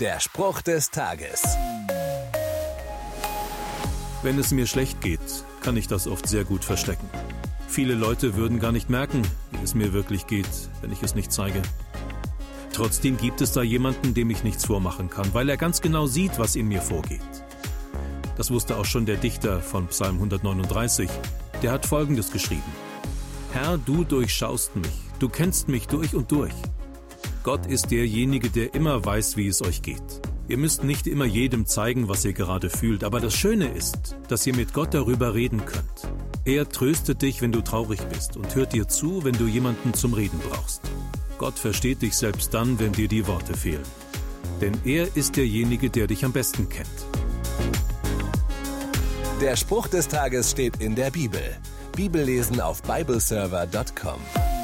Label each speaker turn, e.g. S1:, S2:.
S1: Der Spruch des Tages.
S2: Wenn es mir schlecht geht, kann ich das oft sehr gut verstecken. Viele Leute würden gar nicht merken, wie es mir wirklich geht, wenn ich es nicht zeige. Trotzdem gibt es da jemanden, dem ich nichts vormachen kann, weil er ganz genau sieht, was in mir vorgeht. Das wusste auch schon der Dichter von Psalm 139. Der hat Folgendes geschrieben. Herr, du durchschaust mich, du kennst mich durch und durch. Gott ist derjenige, der immer weiß, wie es euch geht. Ihr müsst nicht immer jedem zeigen, was ihr gerade fühlt, aber das Schöne ist, dass ihr mit Gott darüber reden könnt. Er tröstet dich, wenn du traurig bist und hört dir zu, wenn du jemanden zum Reden brauchst. Gott versteht dich selbst dann, wenn dir die Worte fehlen. Denn er ist derjenige, der dich am besten kennt.
S1: Der Spruch des Tages steht in der Bibel. Bibellesen auf bibleserver.com.